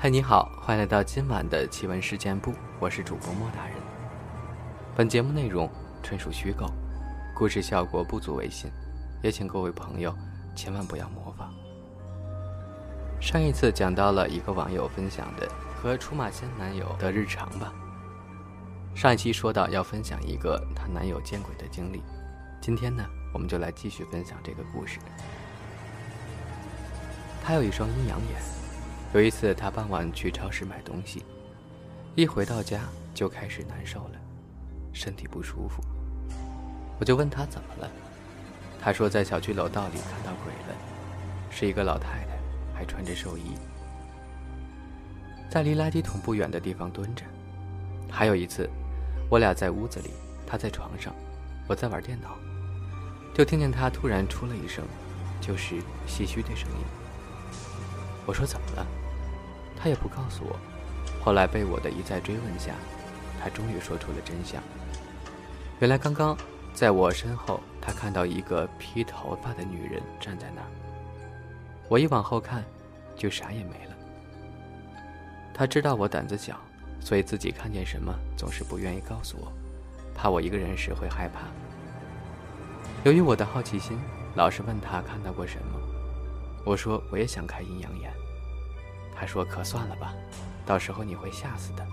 嗨，你好，欢迎来到今晚的奇闻事件部，我是主播莫大人。本节目内容纯属虚构，故事效果不足为信，也请各位朋友千万不要模仿。上一次讲到了一个网友分享的和出马仙男友的日常吧。上一期说到要分享一个她男友见鬼的经历，今天呢，我们就来继续分享这个故事。他有一双阴阳眼。有一次，她傍晚去超市买东西，一回到家就开始难受了，身体不舒服。我就问她怎么了，她说在小区楼道里看到鬼了，是一个老太太，还穿着寿衣，在离垃圾桶不远的地方蹲着。还有一次，我俩在屋子里，她在床上，我在玩电脑，就听见她突然出了一声，就是唏嘘的声音。我说怎么了？他也不告诉我。后来被我的一再追问下，他终于说出了真相。原来刚刚在我身后，他看到一个披头发的女人站在那儿。我一往后看，就啥也没了。他知道我胆子小，所以自己看见什么总是不愿意告诉我，怕我一个人时会害怕。由于我的好奇心，老是问他看到过什么。我说我也想开阴阳眼。他说：“可算了吧，到时候你会吓死的。”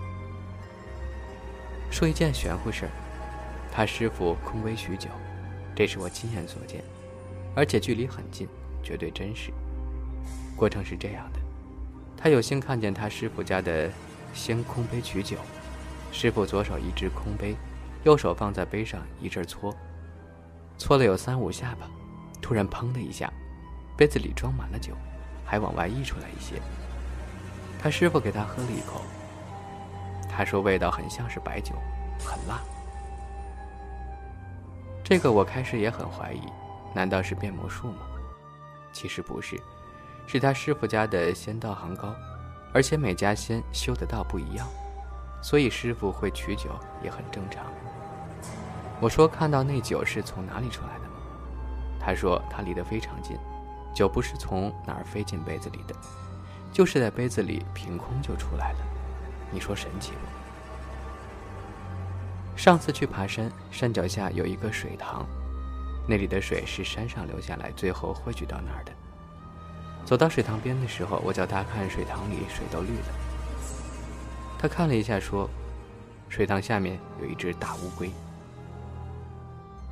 说一件玄乎事儿，他师傅空杯许久，这是我亲眼所见，而且距离很近，绝对真实。过程是这样的：他有幸看见他师傅家的先空杯取酒，师傅左手一只空杯，右手放在杯上一阵搓，搓了有三五下吧，突然砰的一下，杯子里装满了酒，还往外溢出来一些。他师傅给他喝了一口，他说味道很像是白酒，很辣。这个我开始也很怀疑，难道是变魔术吗？其实不是，是他师傅家的仙道行高，而且每家仙修的道不一样，所以师傅会取酒也很正常。我说看到那酒是从哪里出来的吗？他说他离得非常近，酒不是从哪儿飞进杯子里的。就是在杯子里凭空就出来了，你说神奇不？上次去爬山，山脚下有一个水塘，那里的水是山上流下来，最后汇聚到那儿的。走到水塘边的时候，我叫他看水塘里水都绿了。他看了一下，说：“水塘下面有一只大乌龟。”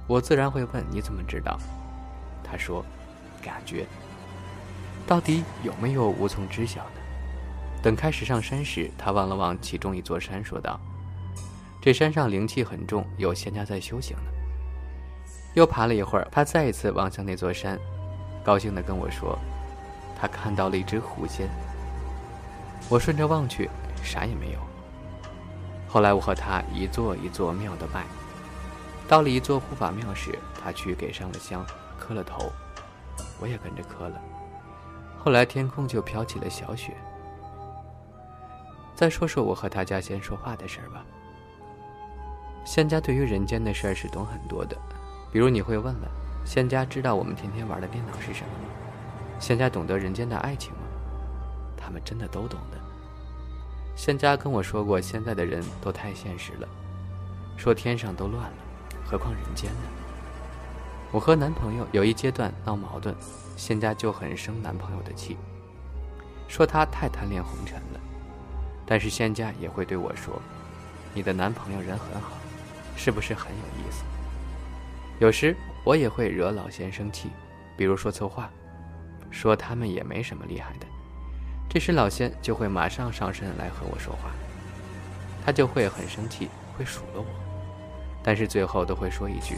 我自然会问：“你怎么知道？”他说：“感觉。”到底有没有无从知晓呢？等开始上山时，他望了望其中一座山，说道：“这山上灵气很重，有仙家在修行呢。”又爬了一会儿，他再一次望向那座山，高兴地跟我说：“他看到了一只狐仙。”我顺着望去，啥也没有。后来我和他一座一座庙的拜，到了一座护法庙时，他去给上了香，磕了头，我也跟着磕了。后来天空就飘起了小雪。再说说我和他家仙说话的事儿吧。仙家对于人间的事儿是懂很多的，比如你会问了，仙家知道我们天天玩的电脑是什么吗？仙家懂得人间的爱情吗？他们真的都懂的。仙家跟我说过，现在的人都太现实了，说天上都乱了，何况人间呢？我和男朋友有一阶段闹矛盾。仙家就很生男朋友的气，说他太贪恋红尘了。但是仙家也会对我说：“你的男朋友人很好，是不是很有意思？”有时我也会惹老仙生气，比如说错话，说他们也没什么厉害的。这时老仙就会马上上身来和我说话，他就会很生气，会数落我，但是最后都会说一句：“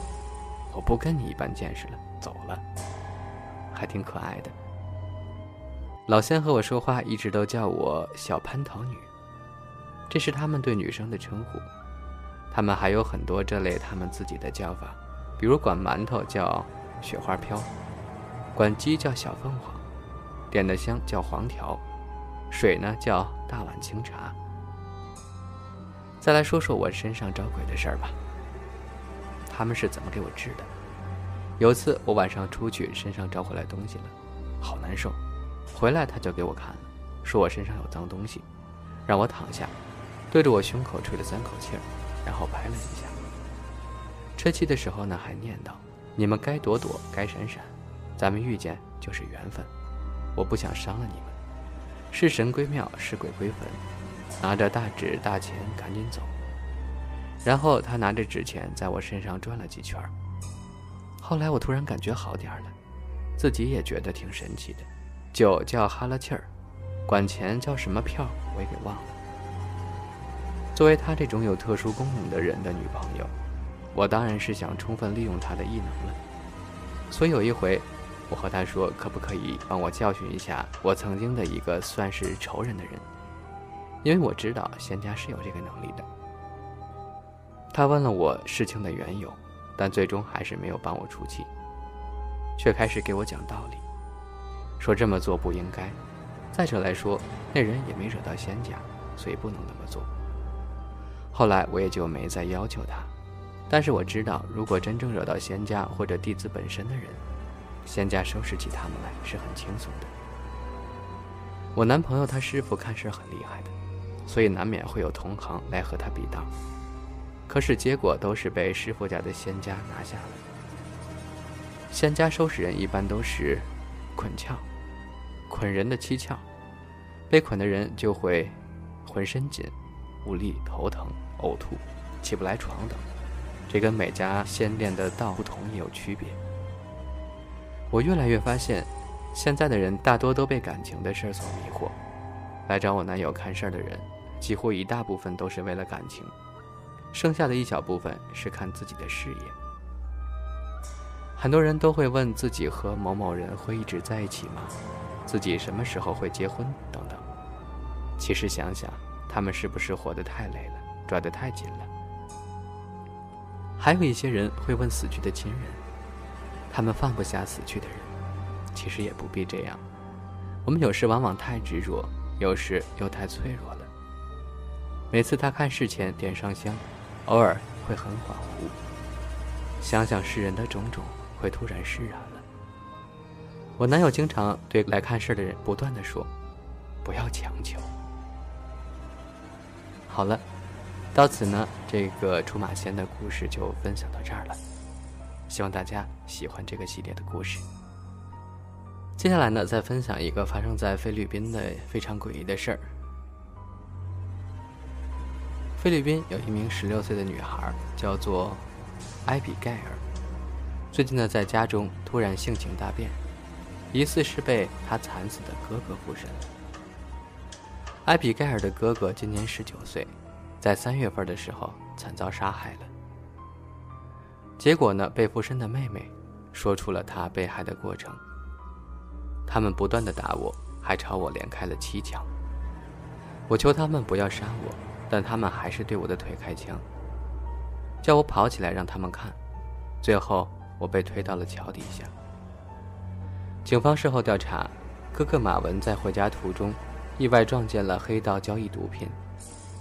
我不跟你一般见识了，走了。”还挺可爱的。老仙和我说话，一直都叫我小蟠桃女，这是他们对女生的称呼。他们还有很多这类他们自己的叫法，比如管馒头叫雪花飘，管鸡叫小凤凰，点的香叫黄条，水呢叫大碗清茶。再来说说我身上招鬼的事儿吧，他们是怎么给我治的？有次我晚上出去，身上招回来东西了，好难受。回来他就给我看了，说我身上有脏东西，让我躺下，对着我胸口吹了三口气儿，然后拍了一下。吹气的时候呢，还念叨：“你们该躲躲，该闪闪，咱们遇见就是缘分。我不想伤了你们。是神归庙，是鬼归坟。拿着大纸大钱，赶紧走。”然后他拿着纸钱在我身上转了几圈。后来我突然感觉好点了，自己也觉得挺神奇的，就叫哈拉气儿，管钱叫什么票我也给忘了。作为他这种有特殊功能的人的女朋友。我当然是想充分利用他的异能了，所以有一回，我和他说，可不可以帮我教训一下我曾经的一个算是仇人的人，因为我知道仙家是有这个能力的。他问了我事情的缘由，但最终还是没有帮我出气，却开始给我讲道理，说这么做不应该，再者来说，那人也没惹到仙家，所以不能那么做。后来我也就没再要求他。但是我知道，如果真正惹到仙家或者弟子本身的人，仙家收拾起他们来是很轻松的。我男朋友他师傅看事很厉害的，所以难免会有同行来和他比道。可是结果都是被师傅家的仙家拿下了。仙家收拾人一般都是捆窍，捆人的七窍，被捆的人就会浑身紧、无力、头疼、呕吐、起不来床等。这跟每家仙练的道不同也有区别。我越来越发现，现在的人大多都被感情的事儿所迷惑。来找我男友看事儿的人，几乎一大部分都是为了感情，剩下的一小部分是看自己的事业。很多人都会问自己和某某人会一直在一起吗？自己什么时候会结婚？等等。其实想想，他们是不是活得太累了，抓得太紧了？还有一些人会问死去的亲人，他们放不下死去的人，其实也不必这样。我们有时往往太执着，有时又太脆弱了。每次他看事前点上香，偶尔会很恍惚，想想世人的种种，会突然释然了。我男友经常对来看事的人不断的说：“不要强求。”好了。到此呢，这个出马仙的故事就分享到这儿了。希望大家喜欢这个系列的故事。接下来呢，再分享一个发生在菲律宾的非常诡异的事儿。菲律宾有一名十六岁的女孩，叫做埃比盖尔。最近呢，在家中突然性情大变，疑似是被她惨死的哥哥附身。埃比盖尔的哥哥今年十九岁。在三月份的时候惨遭杀害了。结果呢，被附身的妹妹说出了她被害的过程。他们不断的打我，还朝我连开了七枪。我求他们不要杀我，但他们还是对我的腿开枪，叫我跑起来让他们看。最后我被推到了桥底下。警方事后调查，哥哥马文在回家途中意外撞见了黑道交易毒品。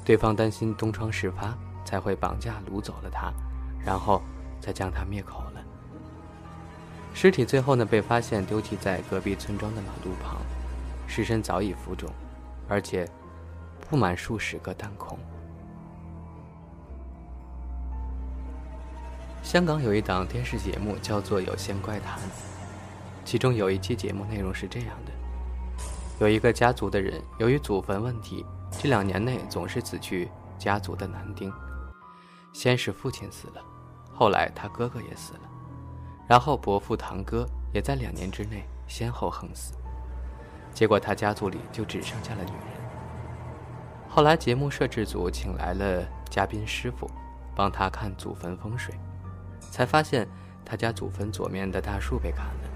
对方担心东窗事发，才会绑架掳走了他，然后再将他灭口了。尸体最后呢被发现丢弃在隔壁村庄的马路旁，尸身早已浮肿，而且布满数十个弹孔。香港有一档电视节目叫做《有线怪谈》，其中有一期节目内容是这样的：有一个家族的人由于祖坟问题。这两年内总是死去家族的男丁，先是父亲死了，后来他哥哥也死了，然后伯父、堂哥也在两年之内先后横死，结果他家族里就只剩下了女人。后来节目摄制组请来了嘉宾师傅，帮他看祖坟风水，才发现他家祖坟左面的大树被砍了，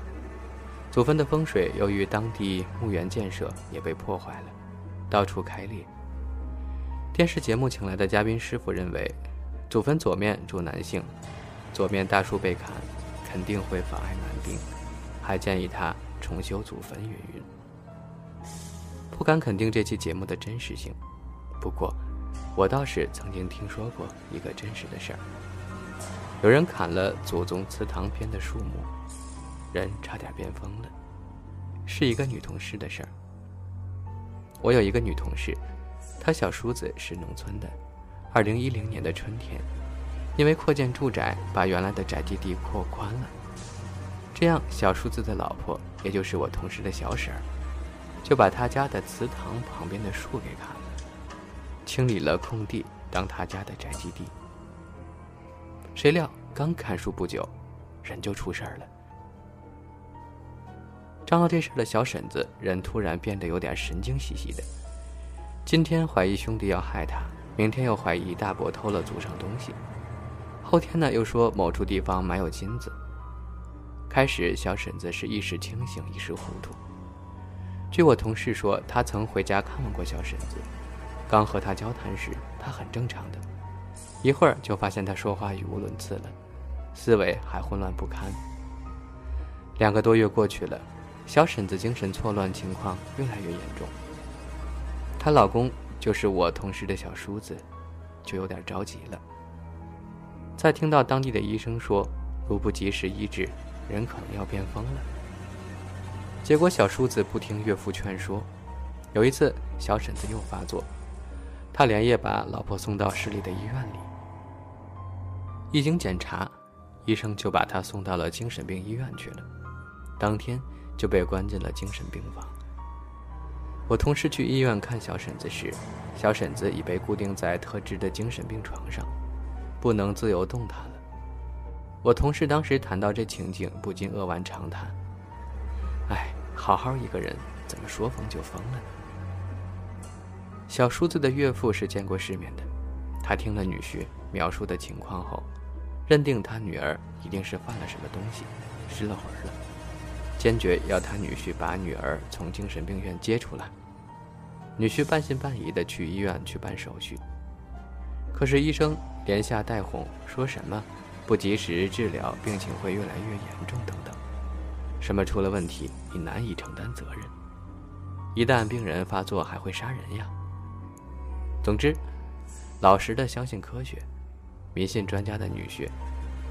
祖坟的风水由于当地墓园建设也被破坏了。到处开裂。电视节目请来的嘉宾师傅认为，祖坟左面住男性，左面大树被砍，肯定会妨碍男丁，还建议他重修祖坟。云云。不敢肯定这期节目的真实性，不过，我倒是曾经听说过一个真实的事儿：有人砍了祖宗祠堂边的树木，人差点变疯了，是一个女同事的事儿。我有一个女同事，她小叔子是农村的。二零一零年的春天，因为扩建住宅，把原来的宅基地扩宽了。这样，小叔子的老婆，也就是我同事的小婶儿，就把他家的祠堂旁边的树给砍了，清理了空地，当他家的宅基地。谁料刚砍树不久，人就出事儿了。张罗这事的小婶子人突然变得有点神经兮兮的，今天怀疑兄弟要害他。明天又怀疑大伯偷了祖上东西，后天呢又说某处地方埋有金子。开始小婶子是一时清醒一时糊涂。据我同事说，他曾回家看望过小婶子，刚和他交谈时，他很正常的，一会儿就发现他说话语无伦次了，思维还混乱不堪。两个多月过去了，小婶子精神错乱情况越来越严重，她老公。就是我同事的小叔子，就有点着急了。在听到当地的医生说，如不及时医治，人可能要变疯了。结果小叔子不听岳父劝说，有一次小婶子又发作，他连夜把老婆送到市里的医院里。一经检查，医生就把他送到了精神病医院去了，当天就被关进了精神病房。我同事去医院看小婶子时，小婶子已被固定在特制的精神病床上，不能自由动弹了。我同事当时谈到这情景，不禁扼腕长叹：“哎，好好一个人，怎么说疯就疯了呢？”小叔子的岳父是见过世面的，他听了女婿描述的情况后，认定他女儿一定是犯了什么东西，失了魂了，坚决要他女婿把女儿从精神病院接出来。女婿半信半疑的去医院去办手续，可是医生连下带哄，说什么不及时治疗，病情会越来越严重等等，什么出了问题你难以承担责任，一旦病人发作还会杀人呀。总之，老实的相信科学，迷信专家的女婿，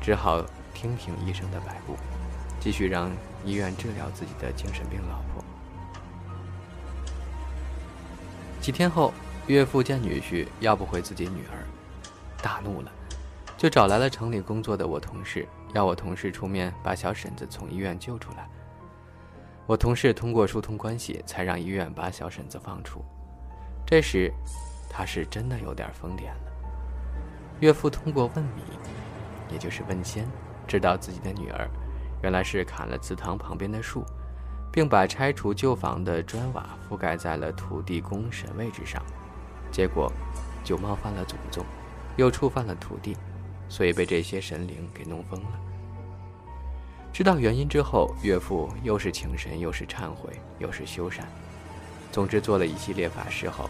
只好听凭医生的摆布，继续让医院治疗自己的精神病老婆。几天后，岳父见女婿要不回自己女儿，大怒了，就找来了城里工作的我同事，要我同事出面把小婶子从医院救出来。我同事通过疏通关系，才让医院把小婶子放出。这时，他是真的有点疯癫了。岳父通过问米，也就是问仙，知道自己的女儿原来是砍了祠堂旁边的树。并把拆除旧房的砖瓦覆盖在了土地公神位之上，结果就冒犯了祖宗，又触犯了土地，所以被这些神灵给弄疯了。知道原因之后，岳父又是请神，又是忏悔，又是修缮，总之做了一系列法事后，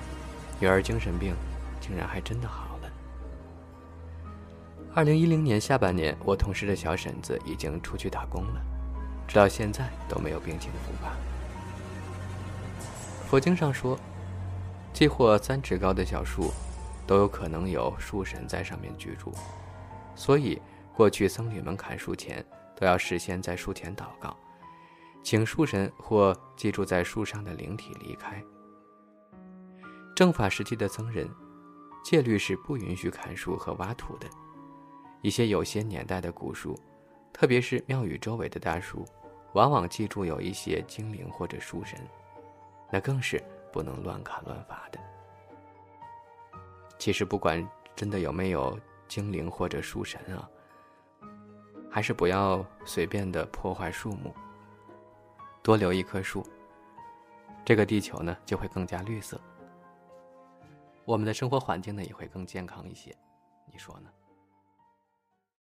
女儿精神病竟然还真的好了。二零一零年下半年，我同事的小婶子已经出去打工了。直到现在都没有病情复发。佛经上说，即或三尺高的小树，都有可能有树神在上面居住。所以，过去僧侣们砍树前都要事先在树前祷告，请树神或寄住在树上的灵体离开。正法时期的僧人，戒律是不允许砍树和挖土的。一些有些年代的古树，特别是庙宇周围的大树。往往记住有一些精灵或者树神，那更是不能乱砍乱伐的。其实不管真的有没有精灵或者树神啊，还是不要随便的破坏树木，多留一棵树，这个地球呢就会更加绿色，我们的生活环境呢也会更健康一些，你说呢？